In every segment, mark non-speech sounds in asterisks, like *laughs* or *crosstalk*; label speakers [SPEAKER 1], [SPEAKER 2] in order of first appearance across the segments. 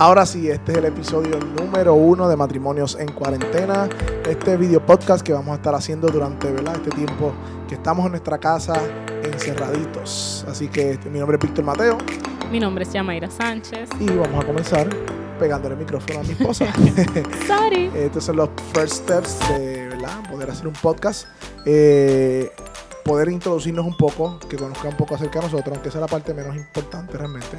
[SPEAKER 1] Ahora sí, este es el episodio número uno de Matrimonios en Cuarentena. Este video podcast que vamos a estar haciendo durante ¿verdad? este tiempo que estamos en nuestra casa encerraditos. Así que este, mi nombre es Víctor Mateo.
[SPEAKER 2] Mi nombre es Yamaira Sánchez.
[SPEAKER 1] Y vamos a comenzar pegándole el micrófono a mi esposa. *laughs* *laughs*
[SPEAKER 2] Sorry.
[SPEAKER 1] Estos son los first steps de ¿verdad? poder hacer un podcast. Eh, poder introducirnos un poco, que conozcan un poco acerca de nosotros, aunque esa es la parte menos importante realmente.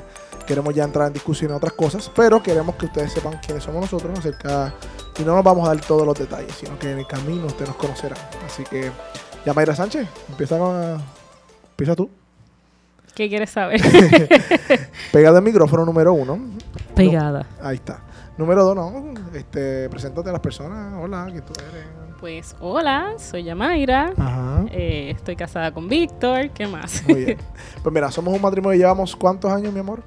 [SPEAKER 1] Queremos ya entrar en discusión en otras cosas, pero queremos que ustedes sepan quiénes somos nosotros acerca, y no nos vamos a dar todos los detalles, sino que en el camino ustedes nos conocerán. Así que, ya Mayra Sánchez, empieza, con, empieza tú.
[SPEAKER 2] ¿Qué quieres saber? *laughs*
[SPEAKER 1] Pegada el micrófono número uno.
[SPEAKER 2] Pegada.
[SPEAKER 1] No, ahí está. Número dos, no. Este, preséntate a las personas. Hola, ¿quién tú eres?
[SPEAKER 2] Pues hola, soy Yamaira.
[SPEAKER 1] Ajá.
[SPEAKER 2] Eh, estoy casada con Víctor. ¿Qué más?
[SPEAKER 1] Muy bien. *laughs* Pues mira, somos un matrimonio y llevamos cuántos años, mi amor?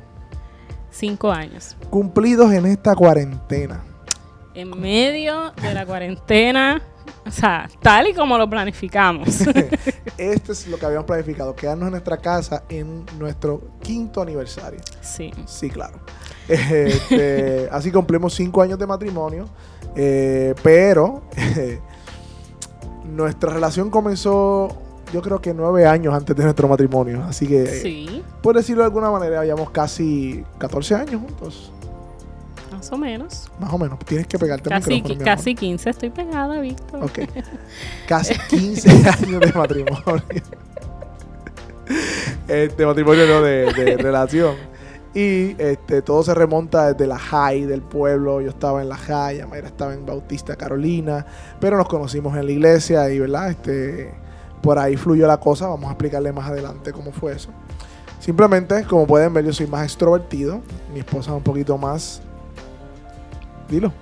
[SPEAKER 2] Cinco años.
[SPEAKER 1] Cumplidos en esta cuarentena.
[SPEAKER 2] En medio de la cuarentena, o sea, tal y como lo planificamos. *laughs* *laughs*
[SPEAKER 1] Esto es lo que habíamos planificado, quedarnos en nuestra casa en nuestro quinto aniversario.
[SPEAKER 2] sí.
[SPEAKER 1] Sí, claro. Este, *laughs* así cumplimos cinco años de matrimonio, eh, pero nuestra relación comenzó, yo creo que nueve años antes de nuestro matrimonio. Así que,
[SPEAKER 2] Sí,
[SPEAKER 1] por decirlo de alguna manera, habíamos casi 14 años juntos.
[SPEAKER 2] más o menos.
[SPEAKER 1] Más o menos. Tienes que pegarte el
[SPEAKER 2] Casi,
[SPEAKER 1] micrófono, mi amor.
[SPEAKER 2] casi 15 estoy pegada, Víctor.
[SPEAKER 1] Ok. *laughs* Casi 15 años de matrimonio. *laughs* Este matrimonio no de, de relación. Y este, todo se remonta desde la high del pueblo. Yo estaba en la high, Mayra estaba en Bautista Carolina. Pero nos conocimos en la iglesia y, ¿verdad? Este, por ahí fluyó la cosa. Vamos a explicarle más adelante cómo fue eso. Simplemente, como pueden ver, yo soy más extrovertido. Mi esposa es un poquito más. Dilo.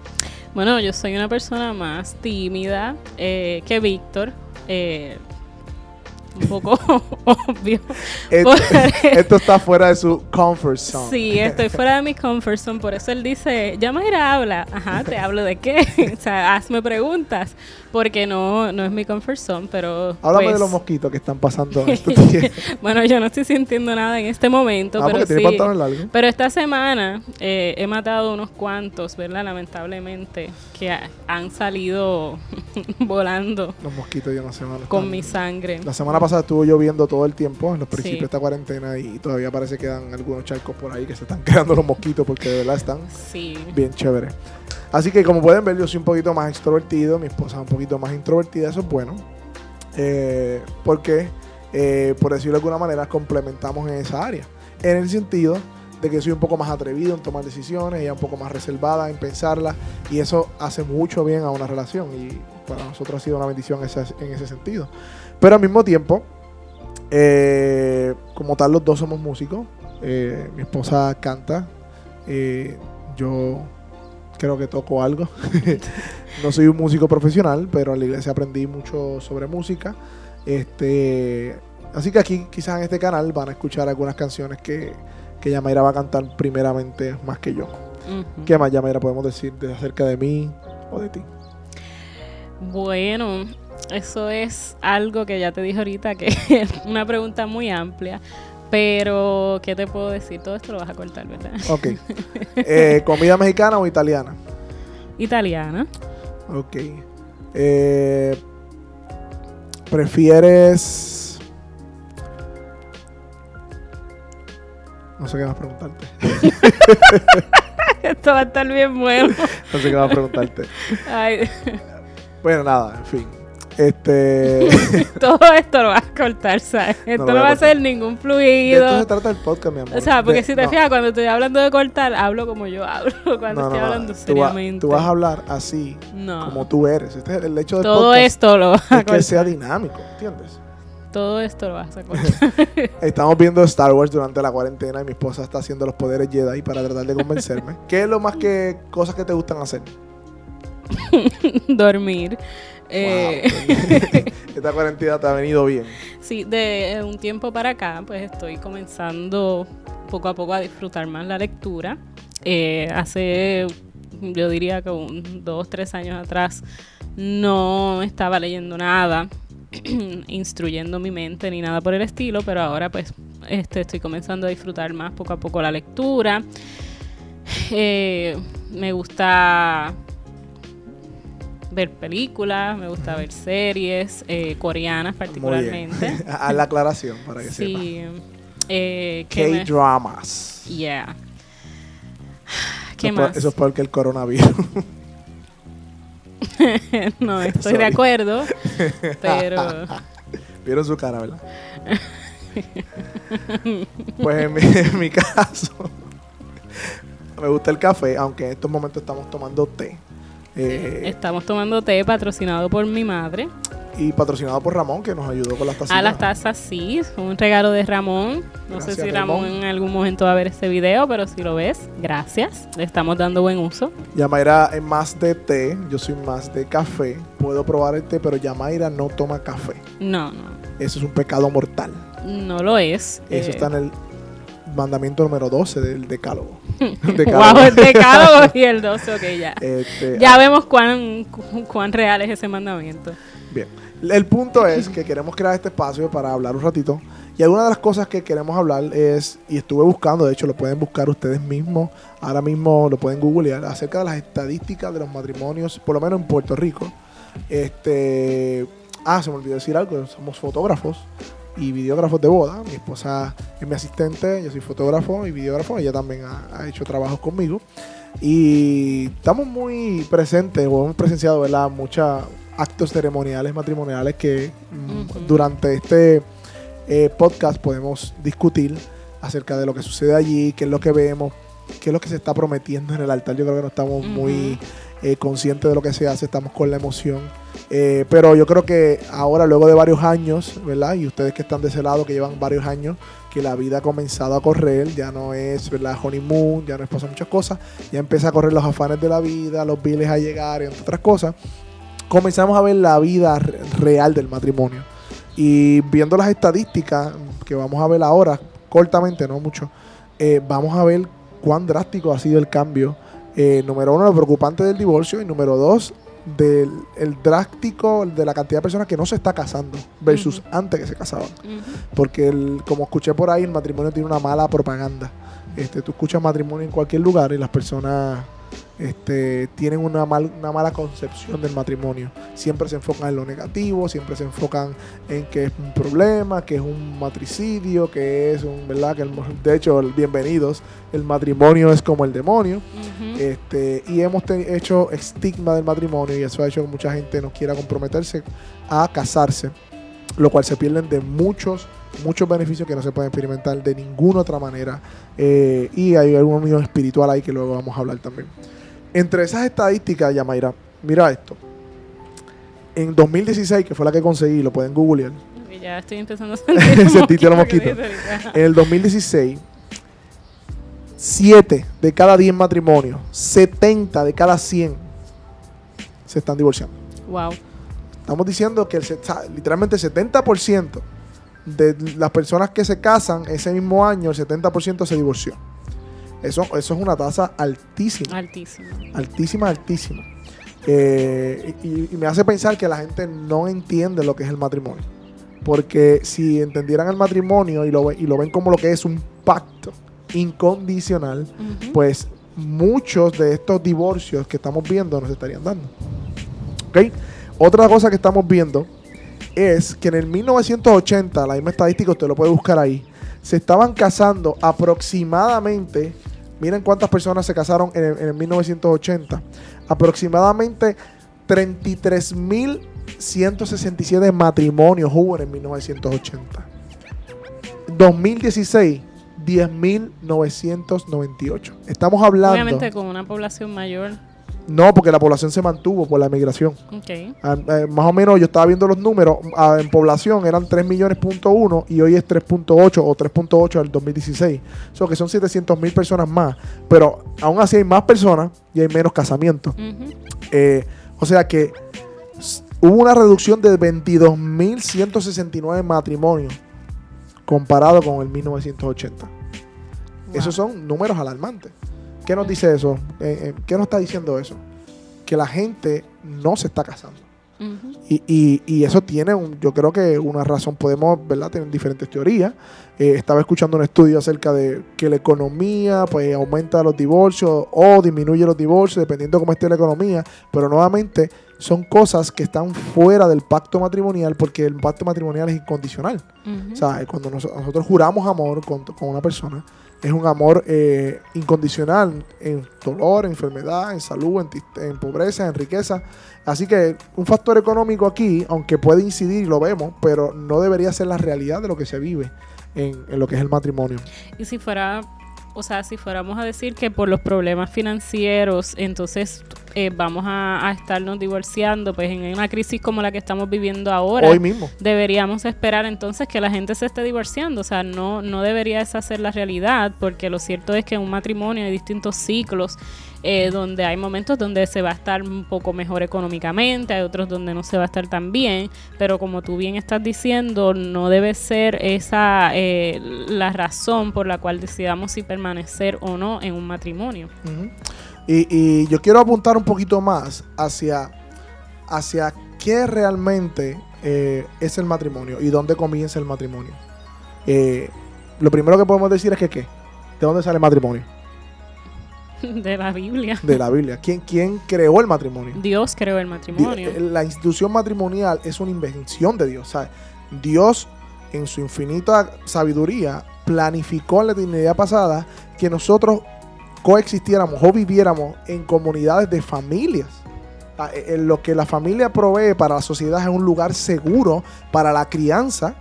[SPEAKER 2] Bueno, yo soy una persona más tímida eh, que Víctor. eh, un poco *laughs* obvio.
[SPEAKER 1] Esto, *laughs* esto está fuera de su comfort zone.
[SPEAKER 2] Sí, estoy fuera de mi comfort zone, por eso él dice, Yamaira habla, ajá, te hablo de qué, *laughs* o sea, hazme preguntas, porque no, no es mi comfort zone, pero
[SPEAKER 1] Háblame
[SPEAKER 2] pues,
[SPEAKER 1] de los mosquitos que están pasando. en *laughs* días.
[SPEAKER 2] bueno, yo no estoy sintiendo nada en este momento,
[SPEAKER 1] ah,
[SPEAKER 2] pero sí,
[SPEAKER 1] largo.
[SPEAKER 2] pero esta semana eh, he matado unos cuantos, ¿verdad? Lamentablemente, que ha- han salido *laughs* volando
[SPEAKER 1] Los mosquitos, yo no sé. mano,
[SPEAKER 2] con mi sangre.
[SPEAKER 1] La semana pasada estuvo lloviendo todo el tiempo en los principios
[SPEAKER 2] Sí.
[SPEAKER 1] de esta cuarentena y todavía parece que quedan algunos charcos por ahí que se están *laughs* creando los mosquitos porque de verdad están
[SPEAKER 2] Sí,
[SPEAKER 1] bien chéveres. Así que como pueden ver, yo soy un poquito más extrovertido, mi esposa es un poquito más introvertida, eso es bueno. Eh, porque, eh, por decirlo de alguna manera, complementamos en esa área. En el sentido de que soy un poco más atrevido en tomar decisiones, ella un poco más reservada en pensarlas, y eso hace mucho bien a una relación, y para nosotros ha sido una bendición en ese sentido. Pero al mismo tiempo, eh, como tal, los dos somos músicos. Mi esposa canta, yo creo que toco algo. *laughs* no soy un músico profesional, pero en la iglesia aprendí mucho sobre música. Este, así que aquí, quizás en este canal, van a escuchar algunas canciones que, que Yamaira va a cantar primeramente más que yo. ¿Qué más, Yamaira, podemos decir de, acerca de mí o de ti?
[SPEAKER 2] Bueno, eso es algo que ya te dije ahorita, que *laughs* es una pregunta muy amplia. Pero, ¿qué te puedo decir? Todo esto lo vas a cortar, ¿verdad?
[SPEAKER 1] Ok. *laughs* Eh, ¿Comida mexicana o italiana?
[SPEAKER 2] Italiana.
[SPEAKER 1] Ok. Eh, ¿Prefieres... No sé qué más preguntarte. *laughs*
[SPEAKER 2] Esto va a estar bien bueno.
[SPEAKER 1] No sé qué más preguntarte.
[SPEAKER 2] Ay,
[SPEAKER 1] Bueno, nada, en fin. Este. *laughs*
[SPEAKER 2] todo esto lo vas a cortar, ¿sabes? Esto no, va a
[SPEAKER 1] cortar.
[SPEAKER 2] ser ningún
[SPEAKER 1] de
[SPEAKER 2] fluido.
[SPEAKER 1] esto se trata el podcast, mi amor.
[SPEAKER 2] O sea, porque
[SPEAKER 1] De-
[SPEAKER 2] si te
[SPEAKER 1] no,
[SPEAKER 2] fijas, cuando estoy hablando de cortar, hablo como yo hablo. *laughs* Cuando estoy hablando
[SPEAKER 1] Tú, va-
[SPEAKER 2] seriamente.
[SPEAKER 1] tú vas a hablar así,
[SPEAKER 2] no.
[SPEAKER 1] como tú eres. Este es el hecho del
[SPEAKER 2] todo
[SPEAKER 1] podcast.
[SPEAKER 2] esto lo vas a
[SPEAKER 1] es que
[SPEAKER 2] cortar.
[SPEAKER 1] sea dinámico, ¿entiendes?
[SPEAKER 2] Todo esto lo vas a cortar. *laughs*
[SPEAKER 1] Estamos viendo Star Wars durante la cuarentena y mi esposa está haciendo los poderes Jedi para tratar de convencerme. ¿Qué es lo más que cosas que te gustan hacer?
[SPEAKER 2] Dormir. Eh,
[SPEAKER 1] Wow. *laughs* Esta cuarentena te ha venido bien.
[SPEAKER 2] Sí, de eh, un tiempo para acá, pues estoy comenzando poco a poco a disfrutar más la lectura. Eh, hace, yo diría que un dos, tres años atrás, no estaba leyendo nada, *clears throat* instruyendo mi mente ni nada por el estilo, pero ahora pues este, estoy comenzando a disfrutar más poco a poco la lectura. Eh, me gusta ver películas, me gusta ver series eh, coreanas particularmente. *laughs*
[SPEAKER 1] A la aclaración para que
[SPEAKER 2] sí. Eh,
[SPEAKER 1] K-dramas.
[SPEAKER 2] Yeah.
[SPEAKER 1] ¿Qué eso más? eso es peor que el coronavirus. *laughs*
[SPEAKER 2] no, *laughs* estoy de acuerdo, pero...
[SPEAKER 1] Vieron su cara, ¿verdad? pues en mi, caso, me gusta el café, aunque en estos momentos estamos tomando té.
[SPEAKER 2] Eh, estamos tomando té patrocinado por mi madre.
[SPEAKER 1] Y patrocinado por Ramón, que nos ayudó con las tazas.
[SPEAKER 2] Ah, las tazas sí, un regalo de Ramón. No sé si Ramón, en algún momento va a ver este video, pero si lo ves, gracias. Le estamos dando buen uso.
[SPEAKER 1] Yamaira es más de té, yo soy más de café. Puedo probar el té, pero Yamaira no toma café.
[SPEAKER 2] No, no.
[SPEAKER 1] Eso es un pecado mortal.
[SPEAKER 2] No lo es.
[SPEAKER 1] Eso eh. está en el mandamiento número 12 del decálogo. *laughs*
[SPEAKER 2] decálogo. el decálogo *laughs* y el 12, ok, ya. Este, ya ah. vemos cuán, cuán real es ese mandamiento.
[SPEAKER 1] Bien. El punto es que queremos crear este espacio para hablar un ratito. Y alguna de las cosas que queremos hablar es, y estuve buscando, de hecho lo pueden buscar ustedes mismos, ahora mismo lo pueden googlear, acerca de las estadísticas de los matrimonios, por lo menos en Puerto Rico. Este, ah, se me olvidó decir algo, somos fotógrafos y videógrafos de boda. Mi esposa es mi asistente, yo soy fotógrafo y videógrafo, ella también ha, hecho trabajos conmigo. Y estamos muy presentes, o hemos presenciado, ¿verdad? Mucha, actos ceremoniales matrimoniales que mm, durante este eh, podcast podemos discutir acerca de lo que sucede allí, qué es lo que vemos, qué es lo que se está prometiendo en el altar. Yo creo que no estamos muy eh, conscientes de lo que se hace, estamos con la emoción. Eh, pero yo creo que ahora, luego de varios años, ¿verdad? Y ustedes que están de ese lado, que llevan varios años, que la vida ha comenzado a correr, ya no es, ¿verdad? Honeymoon, ya no es pasar muchas cosas, ya empieza a correr los afanes de la vida, los biles a llegar, entre otras cosas comenzamos a ver la vida real del matrimonio. Y viendo las estadísticas que vamos a ver ahora, cortamente, no mucho, eh, vamos a ver cuán drástico ha sido el cambio. Eh, número uno, lo preocupante del divorcio. Y número dos, del el drástico de la cantidad de personas que no se está casando versus antes que se casaban. Porque, el, como escuché por ahí, el matrimonio tiene una mala propaganda. Este, tú escuchas matrimonio en cualquier lugar y las personas este, tienen una, una mala concepción del matrimonio. Siempre se enfocan en lo negativo, siempre se enfocan en que es un problema, que es un matricidio, que es un, ¿verdad? Que de hecho, bienvenidos, el matrimonio es como el demonio. este, y hemos hecho estigma del matrimonio y eso ha hecho que mucha gente no quiera comprometerse a casarse, lo cual se pierden de muchos muchos beneficios que no se pueden experimentar de ninguna otra manera. Eh, y hay algún unión espiritual ahí que luego vamos a hablar también. Entre esas estadísticas, Yamaira, mira esto. En 2016, que fue la que conseguí, lo pueden googlear.
[SPEAKER 2] Ya estoy empezando a sentir *laughs*
[SPEAKER 1] los mosquitos. En el 2016, 7 de cada 10 matrimonios, 70 de cada 100 se están divorciando.
[SPEAKER 2] Wow.
[SPEAKER 1] Estamos diciendo que el, literalmente el 70% de las personas que se casan ese mismo año, el 70% se divorció. Eso, eso es una tasa altísima.
[SPEAKER 2] Altísima.
[SPEAKER 1] Altísima, altísima. Eh, y, me hace pensar que la gente no entiende lo que es el matrimonio. Porque si entendieran el matrimonio y lo, y lo ven como lo que es un pacto incondicional, pues muchos de estos divorcios que estamos viendo nos estarían dando. ¿Ok? Otra cosa que estamos viendo es que en el 1980, la misma estadística usted lo puede buscar ahí, se estaban casando aproximadamente Miren cuántas personas se casaron en el, 1980. Aproximadamente 33.167 matrimonios hubo en 1980. 2016, 10.998. Estamos hablando.
[SPEAKER 2] Obviamente con una población mayor.
[SPEAKER 1] No, porque la población se mantuvo por la migración. Ah, eh, más o menos yo estaba viendo los números, ah, en población eran 3 millones punto y hoy es 3.8 o 3.8 del 2016. O que son 700 mil personas más. Pero aún así hay más personas y hay menos casamientos. Eh, o sea que hubo una reducción de 22.169 matrimonios comparado con el 1980. Esos son números alarmantes. ¿Qué nos dice eso? Eh, eh, ¿Qué nos está diciendo eso? Que la gente no se está casando. y, eso tiene, un, yo creo que una razón, podemos, ¿verdad? Tener diferentes teorías. eh, estaba escuchando un estudio acerca de que la economía pues aumenta los divorcios o disminuye los divorcios dependiendo de cómo esté la economía, pero nuevamente son cosas que están fuera del pacto matrimonial porque el pacto matrimonial es incondicional. O sea, cuando nosotros juramos amor con, con una persona, es un amor eh, incondicional en dolor, en enfermedad, en salud, en, pobreza, en riqueza. Así que un factor económico aquí, aunque puede incidir, lo vemos, pero no debería ser la realidad de lo que se vive en, en lo que es el matrimonio.
[SPEAKER 2] Y si fuera o sea, si fuéramos a decir que por los problemas financieros, entonces eh, vamos a, estarnos divorciando, pues en una crisis como la que estamos viviendo ahora,
[SPEAKER 1] hoy mismo,
[SPEAKER 2] deberíamos esperar entonces que la gente se esté divorciando. O sea, no, no debería esa ser la realidad, porque lo cierto es que en un matrimonio hay distintos ciclos eh, donde hay momentos donde se va a estar un poco mejor económicamente, hay otros donde no se va a estar tan bien, pero como tú bien estás diciendo, no debe ser esa eh, la razón por la cual decidamos si permanecer o no en un matrimonio.
[SPEAKER 1] Y, yo quiero apuntar un poquito más hacia, hacia qué realmente eh, es el matrimonio y dónde comienza el matrimonio. lo primero que podemos decir es que ¿qué? ¿De dónde sale el matrimonio? *laughs*
[SPEAKER 2] De la Biblia.
[SPEAKER 1] De la Biblia. ¿Quién, quién creó el matrimonio?
[SPEAKER 2] Dios creó el matrimonio.
[SPEAKER 1] Eh, la institución matrimonial es una invención de Dios. Dios, en su infinita sabiduría, planificó en la eternidad pasada que nosotros coexistiéramos o viviéramos en comunidades de familias. E, en lo que la familia provee para la sociedad es un lugar seguro para la crianza,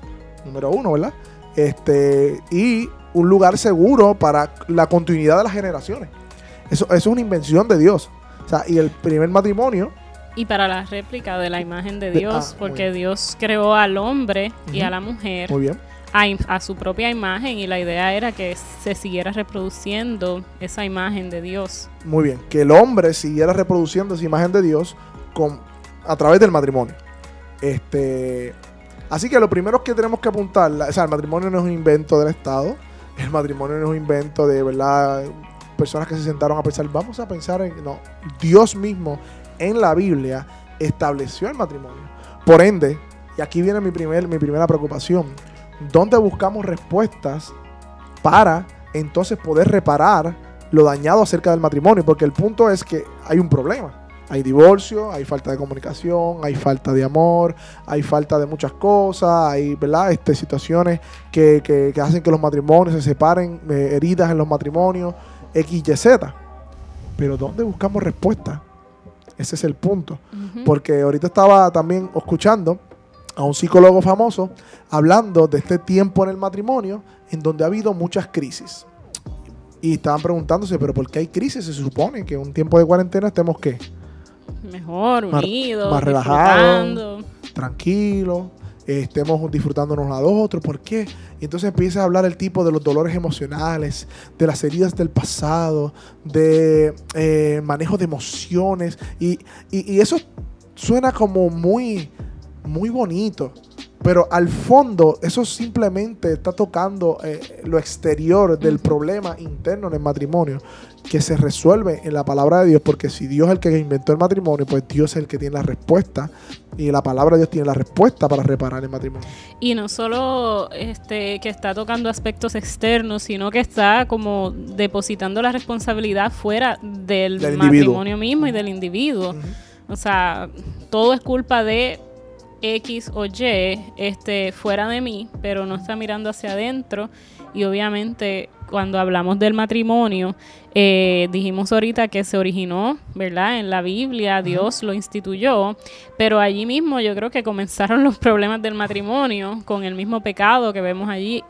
[SPEAKER 1] número uno, ¿verdad? Este, y un lugar seguro para la continuidad de las generaciones. Eso, es una invención de Dios. O sea, y el primer matrimonio.
[SPEAKER 2] Y para la réplica de la imagen de Dios, ah, porque Dios creó al hombre y a la mujer.
[SPEAKER 1] Muy bien.
[SPEAKER 2] A, su propia imagen y la idea era que se siguiera reproduciendo esa imagen de Dios.
[SPEAKER 1] Muy bien, que el hombre siguiera reproduciendo esa imagen de Dios con, a través del matrimonio. Este, así que lo primero que tenemos que apuntar, o sea, el matrimonio no es un invento del Estado, el matrimonio no es un invento de, ¿verdad? personas que se sentaron a pensar, vamos a pensar en, no, Dios mismo en la Biblia estableció el matrimonio. Por ende, y aquí viene mi, primer, mi primera preocupación, ¿dónde buscamos respuestas para entonces poder reparar lo dañado acerca del matrimonio? Porque el punto es que hay un problema. Hay divorcio, hay falta de comunicación, hay falta de amor, hay falta de muchas cosas, hay ¿verdad? Este, situaciones que, que, hacen que los matrimonios se separen, eh, heridas en los matrimonios. X, Y, Z. Pero ¿dónde buscamos respuesta? Ese es el punto. Porque ahorita estaba también escuchando a un psicólogo famoso hablando de este tiempo en el matrimonio en donde ha habido muchas crisis. Y estaban preguntándose, pero ¿por qué hay crisis? Se supone que en un tiempo de cuarentena estemos qué?
[SPEAKER 2] Mejor, unidos,
[SPEAKER 1] más, relajados, tranquilos, estemos disfrutándonos a los otros. ¿Por qué? Y entonces empieza a hablar el tipo de los dolores emocionales, de las heridas del pasado, de eh, manejo de emociones. Y, y, eso suena como muy, muy bonito. Pero al fondo, eso simplemente está tocando eh, lo exterior del problema interno en el matrimonio que se resuelve en la palabra de Dios, porque si Dios es el que inventó el matrimonio, pues Dios es el que tiene la respuesta y la palabra de Dios tiene la respuesta para reparar el matrimonio.
[SPEAKER 2] Y no solo este que está tocando aspectos externos, sino que está como depositando la responsabilidad fuera del, matrimonio mismo y del individuo. O sea, todo es culpa de X o Y este, fuera de mí, pero no está mirando hacia adentro. Y obviamente cuando hablamos del matrimonio, eh, dijimos ahorita que se originó, ¿verdad? En la Biblia, Dios lo instituyó, pero allí mismo yo creo que comenzaron *laughs* los problemas del matrimonio con el mismo pecado que vemos allí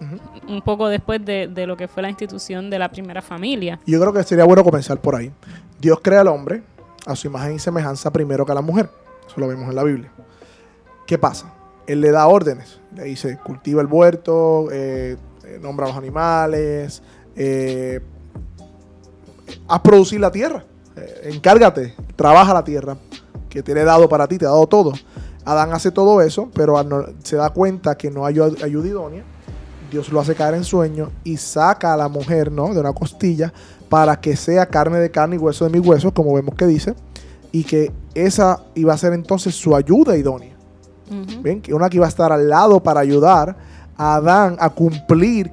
[SPEAKER 2] un poco después de, de, lo que fue la institución de la primera familia.
[SPEAKER 1] Yo creo que sería bueno comenzar por ahí. Dios crea al hombre a su imagen y semejanza primero que a la mujer. Eso lo vemos en la Biblia. ¿Qué pasa? Él le da órdenes. Le dice, cultiva el huerto, eh, eh, nombra a los animales, eh, haz producir la tierra. encárgate, trabaja la tierra que te he dado para ti, te ha dado todo. Adán hace todo eso, pero se da cuenta que no hay ayuda idónea. Dios lo hace caer en sueño y saca a la mujer ¿no? de una costilla para que sea carne de carne y hueso de mi hueso, como vemos que dice, y que esa iba a ser entonces su ayuda idónea. Que una que iba a estar al lado para ayudar a Adán a cumplir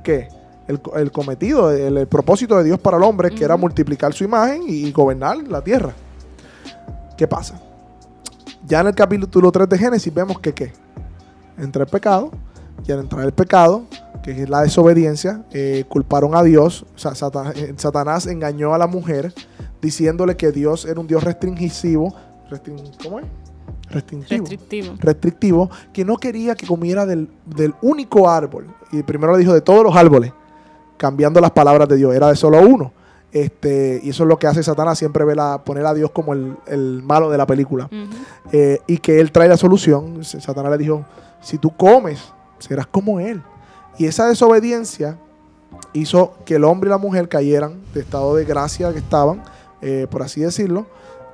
[SPEAKER 1] el, el cometido, el, el propósito de Dios para el hombre, que era multiplicar su imagen y, gobernar la tierra. ¿Qué pasa? Ya en el capítulo 3 de Génesis vemos que qué? Entra el pecado, y al entrar el pecado, que es la desobediencia, eh, culparon a Dios, o sea, eh, Satanás engañó a la mujer diciéndole que Dios era un Dios restringivo, restrin- ¿cómo es? Restrictivo
[SPEAKER 2] Restrictivo.
[SPEAKER 1] restrictivo que no quería que comiera del, del único árbol. Y primero le dijo de todos los árboles, cambiando las palabras de Dios. Era de solo uno. Este, y eso es lo que hace Satanás, siempre ve la, poner a Dios como el, el malo de la película. Eh, y que él trae la solución. Satanás le dijo, si tú comes, serás como él. Y esa desobediencia hizo que el hombre y la mujer cayeran de estado de gracia que estaban, eh, por así decirlo,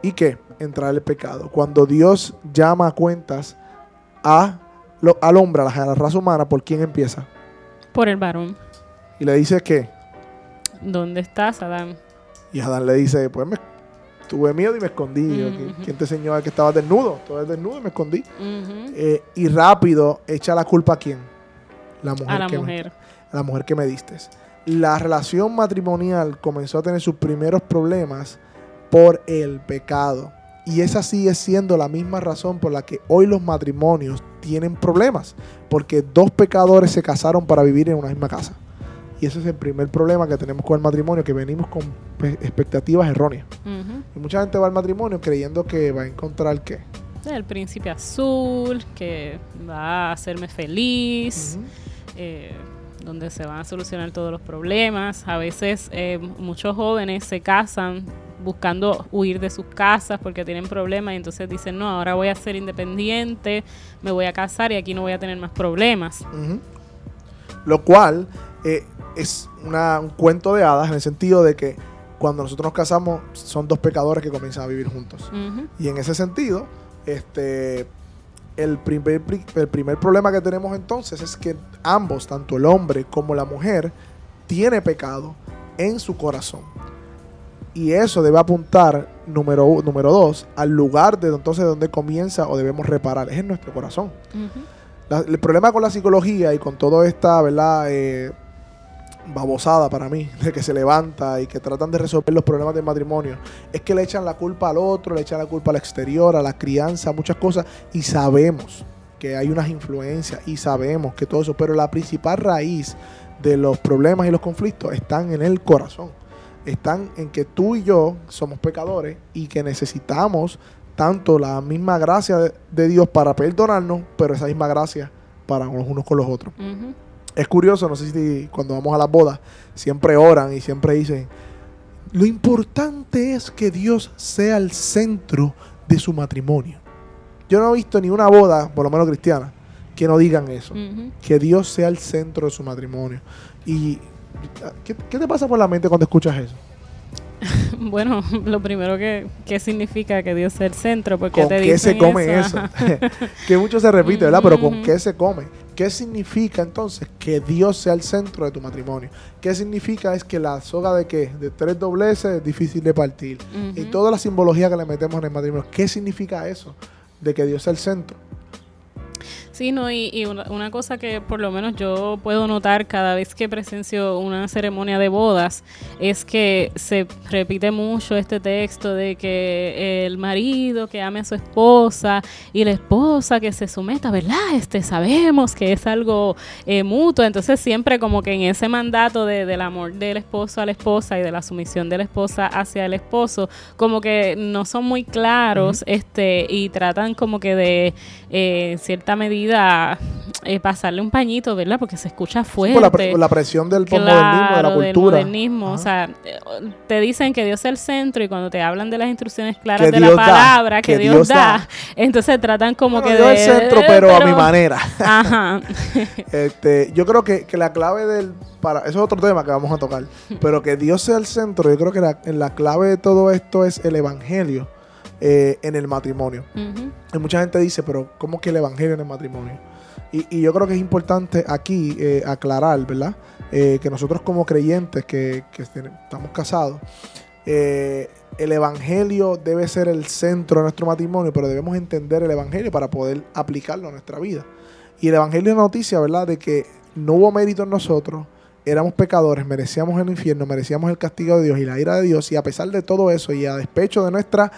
[SPEAKER 1] y que entrar el pecado. Cuando Dios llama a cuentas a lo- al hombre, a la, a la raza humana, ¿por quién empieza?
[SPEAKER 2] Por el varón.
[SPEAKER 1] Y le dice que,
[SPEAKER 2] ¿Dónde estás, Adán?
[SPEAKER 1] y Adán le dice, pues me tuve miedo y me escondí. ¿Quién te enseñó que estabas desnudo? Tú eres desnudo y me escondí. Eh, y rápido echa la culpa a quién? La mujer.
[SPEAKER 2] A la
[SPEAKER 1] que me-
[SPEAKER 2] mujer.
[SPEAKER 1] a la mujer que me diste. La relación matrimonial comenzó a tener sus primeros problemas por el pecado. Y esa sigue siendo la misma razón por la que hoy los matrimonios tienen problemas. Porque dos pecadores se casaron para vivir en una misma casa. Y ese es el primer problema que tenemos con el matrimonio, que venimos con pe- expectativas erróneas. Y mucha gente va al matrimonio creyendo que va a encontrar qué.
[SPEAKER 2] El príncipe azul, que va a hacerme feliz. Eh, donde se van a solucionar todos los problemas. A veces eh, muchos jóvenes se casan buscando huir de sus casas porque tienen problemas y entonces dicen, no, ahora voy a ser independiente, me voy a casar y aquí no voy a tener más problemas.
[SPEAKER 1] Lo cual eh, es una- un cuento de hadas en el sentido de que cuando nosotros nos casamos son dos pecadores que comienzan a vivir juntos. Y en ese sentido, este, el, primer, pri- el primer problema que tenemos entonces es que ambos, tanto el hombre como la mujer, tiene pecado en su corazón. Y eso debe apuntar, número, número dos, al lugar de entonces donde comienza o debemos reparar. Es en nuestro corazón. La- el problema con la psicología y con toda esta, ¿verdad? Eh, babosada para mí, *laughs* de que se levanta y que tratan de resolver los problemas del matrimonio, es que le echan la culpa al otro, le echan la culpa al exterior, a la crianza, muchas cosas, y sabemos que hay unas influencias y sabemos que todo eso, pero la principal raíz de los problemas y los conflictos están en el corazón. Están en que tú y yo somos pecadores y que necesitamos tanto la misma gracia de, de Dios para perdonarnos, pero esa misma gracia para los unos con los otros. Es curioso, no sé si cuando vamos a las bodas siempre oran y siempre dicen, lo importante es que Dios sea el centro de su matrimonio. Yo no he visto ni una boda, por lo menos cristiana, que no digan eso. Que Dios sea el centro de su matrimonio. Y ¿qué, qué te pasa por la mente cuando escuchas eso? *laughs*
[SPEAKER 2] Bueno, lo primero que, que significa que Dios es el centro, porque
[SPEAKER 1] ¿Con
[SPEAKER 2] te
[SPEAKER 1] qué se
[SPEAKER 2] dicen
[SPEAKER 1] come eso?
[SPEAKER 2] Ajá. *laughs*
[SPEAKER 1] que mucho se repite, ¿verdad? Pero ¿con qué se come? ¿Qué significa entonces que Dios sea el centro de tu matrimonio? ¿Qué significa es que la soga de qué? De tres dobleces es difícil de partir. Y toda la simbología que le metemos en el matrimonio, ¿qué significa eso? De que Dios sea el centro.
[SPEAKER 2] Sí, no, y, y una, una cosa que por lo menos yo puedo notar cada vez que presencio una ceremonia de bodas es que se repite mucho este texto de que el marido que ame a su esposa y la esposa que se someta, ¿verdad? Este sabemos que es algo eh, mutuo, entonces siempre como que en ese mandato de- del amor del esposo a la esposa y de la sumisión de la esposa hacia el esposo, como que no son muy claros, este, y tratan como que de eh, en cierta medida eh, pasarle un pañito, ¿verdad? Porque se escucha fuerte.
[SPEAKER 1] Por la, pre- por la presión del posmodernismo, de la
[SPEAKER 2] Claro, del
[SPEAKER 1] cultura.
[SPEAKER 2] modernismo, o sea, eh, te dicen que Dios es el centro y cuando te hablan de las instrucciones claras
[SPEAKER 1] Que
[SPEAKER 2] de
[SPEAKER 1] Dios
[SPEAKER 2] la
[SPEAKER 1] da,
[SPEAKER 2] palabra que,
[SPEAKER 1] que
[SPEAKER 2] Dios,
[SPEAKER 1] Dios
[SPEAKER 2] da,
[SPEAKER 1] da. *laughs*
[SPEAKER 2] entonces tratan como
[SPEAKER 1] Bueno,
[SPEAKER 2] que
[SPEAKER 1] yo
[SPEAKER 2] de
[SPEAKER 1] el centro, pero, a mi manera. *laughs*
[SPEAKER 2] Ajá. *laughs*
[SPEAKER 1] Este, yo creo que, que la clave del. Para, eso es otro tema que vamos a tocar. Pero que Dios sea el centro, yo creo que la, la clave de todo esto es el evangelio eh, en el matrimonio. Y mucha gente dice, pero ¿cómo que el evangelio en el matrimonio? Y, y yo creo que es importante aquí eh, aclarar, ¿verdad? Eh, que nosotros como creyentes que, que estamos casados, el evangelio debe ser el centro de nuestro matrimonio, pero debemos entender el evangelio para poder aplicarlo a nuestra vida. Y el evangelio es noticia, ¿verdad? De que no hubo mérito en nosotros, éramos pecadores, merecíamos el infierno, merecíamos el castigo de Dios y la ira de Dios, y a pesar de todo eso y a despecho de nuestra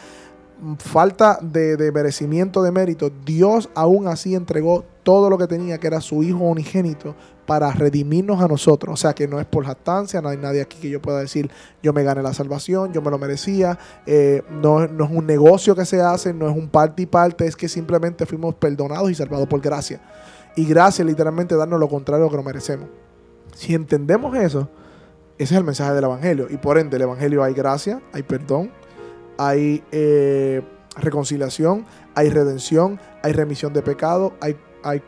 [SPEAKER 1] falta de, merecimiento de mérito, Dios aún así entregó todo lo que tenía, que era su Hijo unigénito, para redimirnos a nosotros. O sea que no es por jactancia, no hay nadie aquí que yo pueda decir, yo me gané la salvación, yo me lo merecía. Eh, no, es un negocio que se hace, no es un parte y parte, es que simplemente fuimos perdonados y salvados por gracia. Y gracia literalmente darnos lo contrario a lo que nos merecemos. Si entendemos eso, ese es el mensaje del Evangelio. Y por ende, el Evangelio hay gracia, hay perdón, hay eh, reconciliación, hay redención, hay remisión de pecado, hay, hay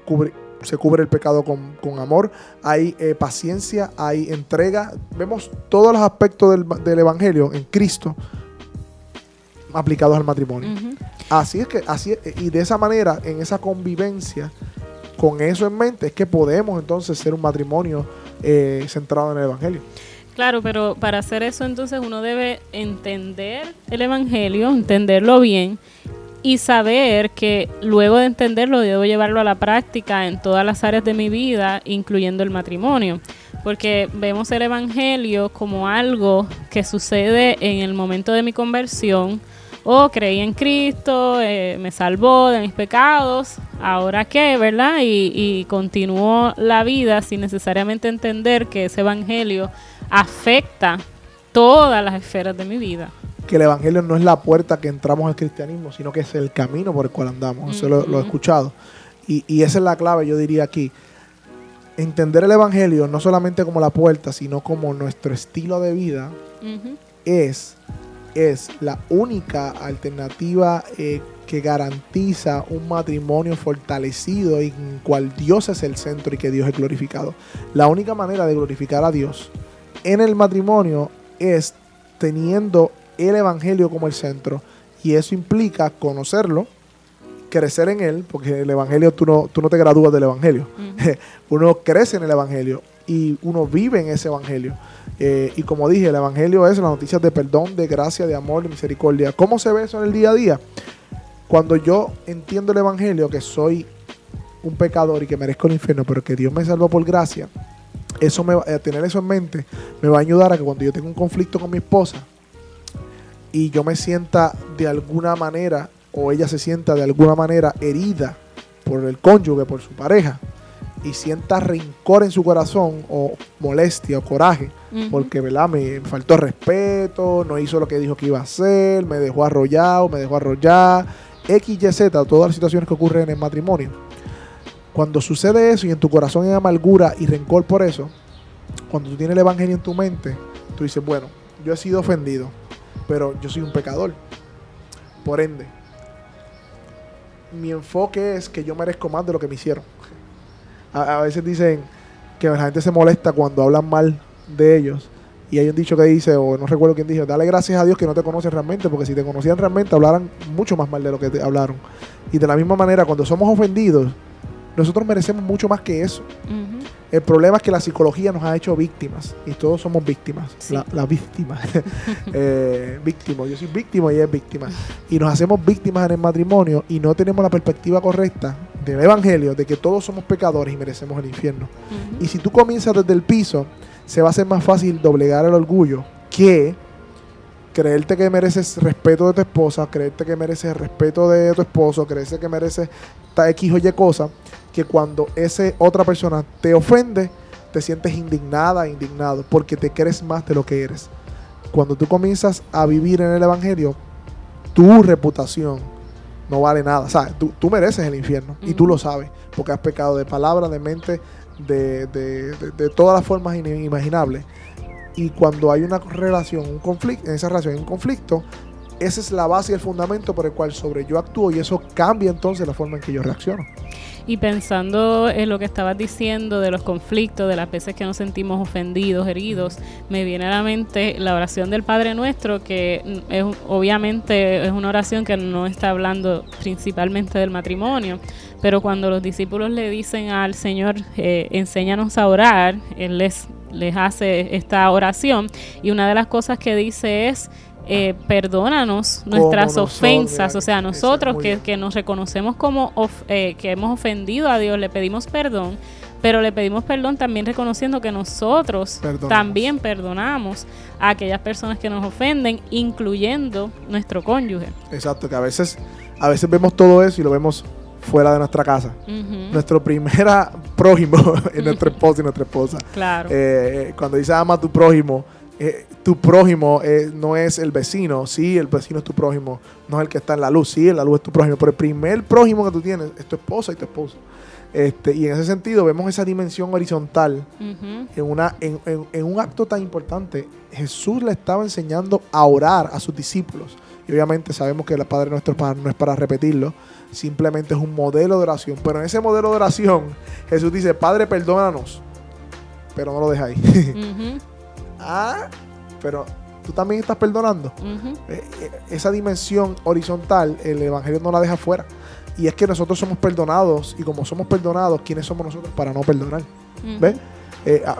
[SPEAKER 1] se cubre el pecado con, amor, hay eh, paciencia, hay entrega. Vemos todos los aspectos del, Evangelio en Cristo aplicados al matrimonio. Así es que, así y de esa manera, en esa convivencia, con eso en mente, es que podemos entonces ser un matrimonio eh, centrado en el Evangelio.
[SPEAKER 2] Claro, pero para hacer eso entonces uno debe entender el Evangelio, entenderlo bien y saber que luego de entenderlo debo llevarlo a la práctica en todas las áreas de mi vida, incluyendo el matrimonio. Porque vemos el Evangelio como algo que sucede en el momento de mi conversión. Oh, creí en Cristo, eh, me salvó de mis pecados, ahora qué, ¿verdad? Y, y continuó la vida sin necesariamente entender que ese Evangelio afecta todas las esferas de mi vida
[SPEAKER 1] que el Evangelio no es la puerta que entramos al cristianismo, sino que es el camino por el cual andamos. Eso lo, he escuchado. Y, esa es la clave, yo diría aquí. Entender el Evangelio no solamente como la puerta, sino como nuestro estilo de vida, es, es la única alternativa eh, que garantiza un matrimonio fortalecido en cual Dios es el centro y que Dios es glorificado. La única manera de glorificar a Dios en el matrimonio es teniendo el Evangelio como el centro. Y eso implica conocerlo, crecer en él, porque el Evangelio tú no, tú no te gradúas del Evangelio. *laughs* uno crece en el Evangelio y uno vive en ese Evangelio. Eh, y como dije, el Evangelio es la noticia de perdón, de gracia, de amor, de misericordia. ¿Cómo se ve eso en el día a día? Cuando yo entiendo el Evangelio, que soy un pecador y que merezco el infierno, pero que Dios me salvó por gracia, eso me, eh, tener eso en mente me va a ayudar a que cuando yo tenga un conflicto con mi esposa, y yo me sienta de alguna manera o ella se sienta de alguna manera herida por el cónyuge, por su pareja, y sienta rencor en su corazón o molestia o coraje, porque ¿verdad? me faltó respeto, no hizo lo que dijo que iba a hacer, me dejó arrollado, me dejó arrollar, X, Y, Z, todas las situaciones que ocurren en el matrimonio. Cuando sucede eso y en tu corazón hay amargura y rencor por eso, cuando tú tienes el Evangelio en tu mente, tú dices, bueno, yo he sido ofendido, pero yo soy un pecador. Por ende, mi enfoque es que yo merezco más de lo que me hicieron. A, veces dicen que la gente se molesta cuando hablan mal de ellos. Y hay un dicho que dice, o no recuerdo quién dijo, dale gracias a Dios que no te conocen realmente, porque si te conocían realmente hablaran mucho más mal de lo que te hablaron. Y de la misma manera, cuando somos ofendidos, nosotros merecemos mucho más que eso. El problema es que la psicología nos ha hecho víctimas y todos somos víctimas. La, víctima. *laughs* *laughs* eh. Yo soy víctima y es víctima. Y nos hacemos víctimas en el matrimonio y no tenemos la perspectiva correcta del Evangelio de que todos somos pecadores y merecemos el infierno. Y si tú comienzas desde el piso, se va a hacer más fácil doblegar el orgullo que creerte que mereces respeto de tu esposa, creerte que mereces respeto de tu esposo, creerte que mereces X o Y cosa, que cuando esa otra persona te ofende, te sientes indignada, indignado, porque te crees más de lo que eres. Cuando tú comienzas a vivir en el Evangelio, tu reputación no vale nada. O sea, tú, mereces el infierno y tú lo sabes, porque has pecado de palabra, de mente, de, de todas las formas inimaginables y cuando hay una relación, un conflicto, en esa relación hay un conflicto, esa es la base y el fundamento por el cual sobre yo actúo y eso cambia entonces la forma en que yo reacciono.
[SPEAKER 2] Y pensando en lo que estabas diciendo de los conflictos, de las veces que nos sentimos ofendidos, heridos, me viene a la mente la oración del Padre Nuestro, que es, obviamente es una oración que no está hablando principalmente del matrimonio, pero cuando los discípulos le dicen al Señor, eh, enséñanos a orar, Él les les hace esta oración y una de las cosas que dice es eh, perdónanos nuestras ofensas, o sea, nosotros que, que, nos reconocemos como eh, que hemos ofendido a Dios, le pedimos perdón, pero le pedimos perdón también reconociendo que nosotros
[SPEAKER 1] Perdonamos.
[SPEAKER 2] también perdonamos a aquellas personas que nos ofenden, incluyendo nuestro cónyuge.
[SPEAKER 1] Exacto, que a veces, a veces vemos todo eso y lo vemos fuera de nuestra casa. Nuestro primera *laughs* prójimo *laughs* es nuestro *laughs* esposo y nuestra esposa.
[SPEAKER 2] Claro.
[SPEAKER 1] Eh, cuando dice ama a tu prójimo, eh, tu prójimo eh, no es el vecino, sí, el vecino es tu prójimo, no es el que está en la luz, sí, la luz es tu prójimo, pero el primer prójimo que tú tienes es tu esposa y tu esposo. Este, y en ese sentido vemos esa dimensión horizontal en, una, en, en- en un acto tan importante. Jesús le estaba enseñando a orar a sus discípulos. Y obviamente sabemos que el Padre nuestro no es para repetirlo, simplemente es un modelo de oración. Pero en ese modelo de oración, Jesús dice, Padre, perdónanos. Pero no lo deja ahí. *laughs* ah, pero tú también estás perdonando. Eh, eh, esa dimensión horizontal, el Evangelio no la deja fuera. Y es que nosotros somos perdonados, y como somos perdonados, ¿quiénes somos nosotros para no perdonar?
[SPEAKER 2] Ujú.
[SPEAKER 1] ¿Ves? Eh, ah,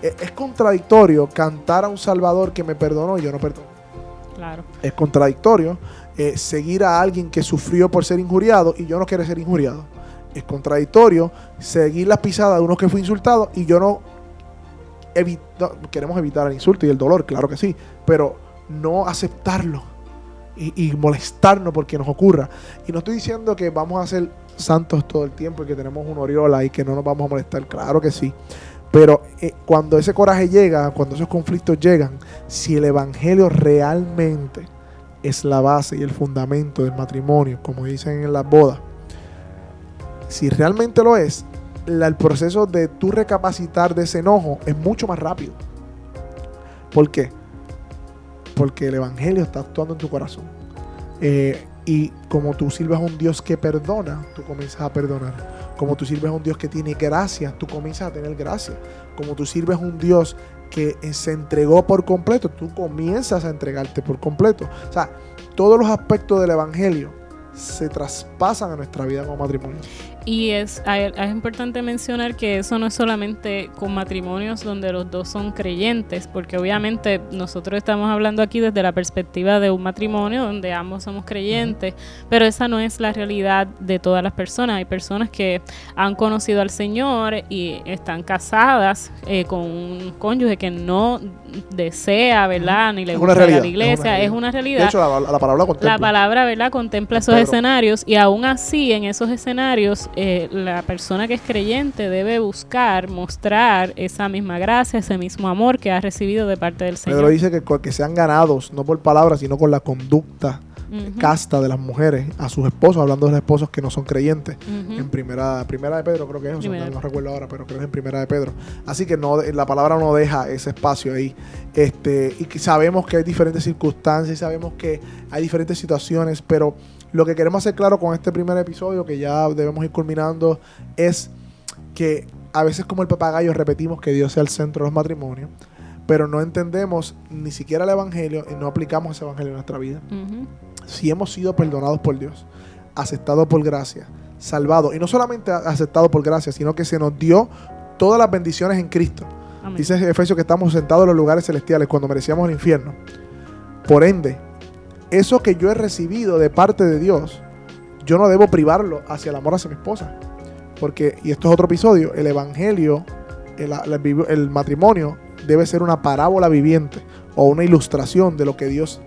[SPEAKER 1] es contradictorio cantar a un Salvador que me perdonó y yo no perdono.
[SPEAKER 2] Claro.
[SPEAKER 1] Es contradictorio seguir a alguien que sufrió por ser injuriado y yo no quiero ser injuriado. Es contradictorio seguir las pisadas de uno que fue insultado y yo no, evi- queremos evitar el insulto y el dolor, claro que sí, pero no aceptarlo y, y molestarnos porque nos ocurra. Y no estoy diciendo que vamos a ser santos todo el tiempo y que tenemos un oriola y que no nos vamos a molestar, claro que sí. Pero eh, cuando ese coraje llega, cuando esos conflictos llegan, si el Evangelio realmente es la base y el fundamento del matrimonio, como dicen en las bodas, si realmente lo es, el proceso de tú recapacitar de ese enojo es mucho más rápido. ¿Por qué? Porque el Evangelio está actuando en tu corazón. Eh, y como tú sirves a un Dios que perdona, tú comienzas a perdonar. Como tú sirves a un Dios que tiene gracia, tú comienzas a tener gracia. Como tú sirves a un Dios que eh, se entregó por completo, tú comienzas a entregarte por completo. O sea, todos los aspectos del Evangelio se traspasan a nuestra vida como matrimonio.
[SPEAKER 2] Y es, es importante mencionar que eso no es solamente con matrimonios donde los dos son creyentes, porque obviamente nosotros estamos hablando aquí desde la perspectiva de un matrimonio donde ambos somos creyentes, pero esa no es la realidad de todas las personas. Hay personas que han conocido al Señor y están casadas eh, con un cónyuge que no desea, ¿verdad? Ni le gusta ir a
[SPEAKER 1] realidad,
[SPEAKER 2] la iglesia, es una realidad.
[SPEAKER 1] De hecho, la, la palabra contempla.
[SPEAKER 2] La palabra, ¿verdad? Contempla esos escenarios y aún así en esos escenarios eh, la persona que es creyente debe buscar mostrar esa misma gracia, ese mismo amor que ha recibido de parte del
[SPEAKER 1] Pedro
[SPEAKER 2] Señor.
[SPEAKER 1] dice que, que sean ganados, no por palabras, sino con la conducta Casta de las mujeres a sus esposos, hablando de los esposos que no son creyentes. En primera, primera de Pedro, creo que es, o sea, no, no recuerdo ahora, pero creo que es en primera de Pedro. Así que no, la palabra no deja ese espacio ahí. Este, y sabemos que hay diferentes circunstancias, sabemos que hay diferentes situaciones, pero lo que queremos hacer claro con este primer episodio, que ya debemos ir culminando, es que a veces como el papagayo repetimos que Dios sea el centro de los matrimonios, pero no entendemos ni siquiera el Evangelio y no aplicamos ese Evangelio en nuestra vida si hemos sido perdonados por Dios, aceptados por gracia, salvados, y no solamente aceptados por gracia, sino que se nos dio todas las bendiciones en Cristo.
[SPEAKER 2] amén.
[SPEAKER 1] Dice Efesios que estamos sentados en los lugares celestiales cuando merecíamos el infierno. Por ende, eso que yo he recibido de parte de Dios, yo no debo privarlo hacia el amor hacia mi esposa. Porque, y esto es otro episodio, el evangelio, el, el- el matrimonio debe ser una parábola viviente o una ilustración de lo que Dios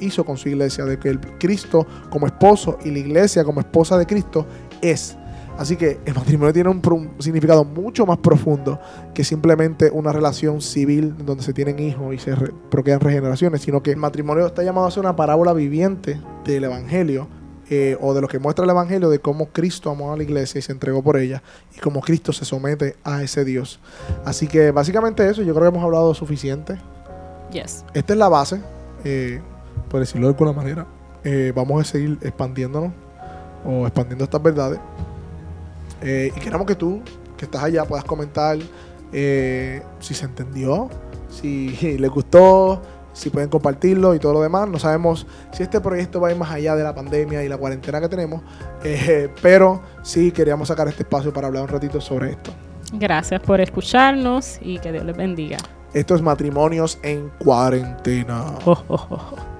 [SPEAKER 1] hizo con su iglesia, de que el Cristo como esposo y la iglesia como esposa de Cristo es. Así que el matrimonio tiene un, significado mucho más profundo que simplemente una relación civil donde se tienen hijos y se re- procrean regeneraciones, sino que el matrimonio está llamado a ser una parábola viviente del Evangelio eh, o de lo que muestra el Evangelio de cómo Cristo amó a la iglesia y se entregó por ella y cómo Cristo se somete a ese Dios. Así que básicamente eso, yo creo que hemos hablado suficiente.
[SPEAKER 2] Yes.
[SPEAKER 1] Esta es la base, eh, por decirlo de alguna manera. Eh, vamos a seguir expandiéndonos o expandiendo estas verdades. Eh, y queremos que tú, que estás allá, puedas comentar si se entendió, si *laughs* les gustó, si pueden compartirlo y todo lo demás. No sabemos si este proyecto va a ir más allá de la pandemia y la cuarentena que tenemos, eh, pero sí queríamos sacar este espacio para hablar un ratito sobre esto.
[SPEAKER 2] Gracias por escucharnos y que Dios les bendiga.
[SPEAKER 1] Esto es matrimonios en cuarentena.
[SPEAKER 2] Jo, jo, jo.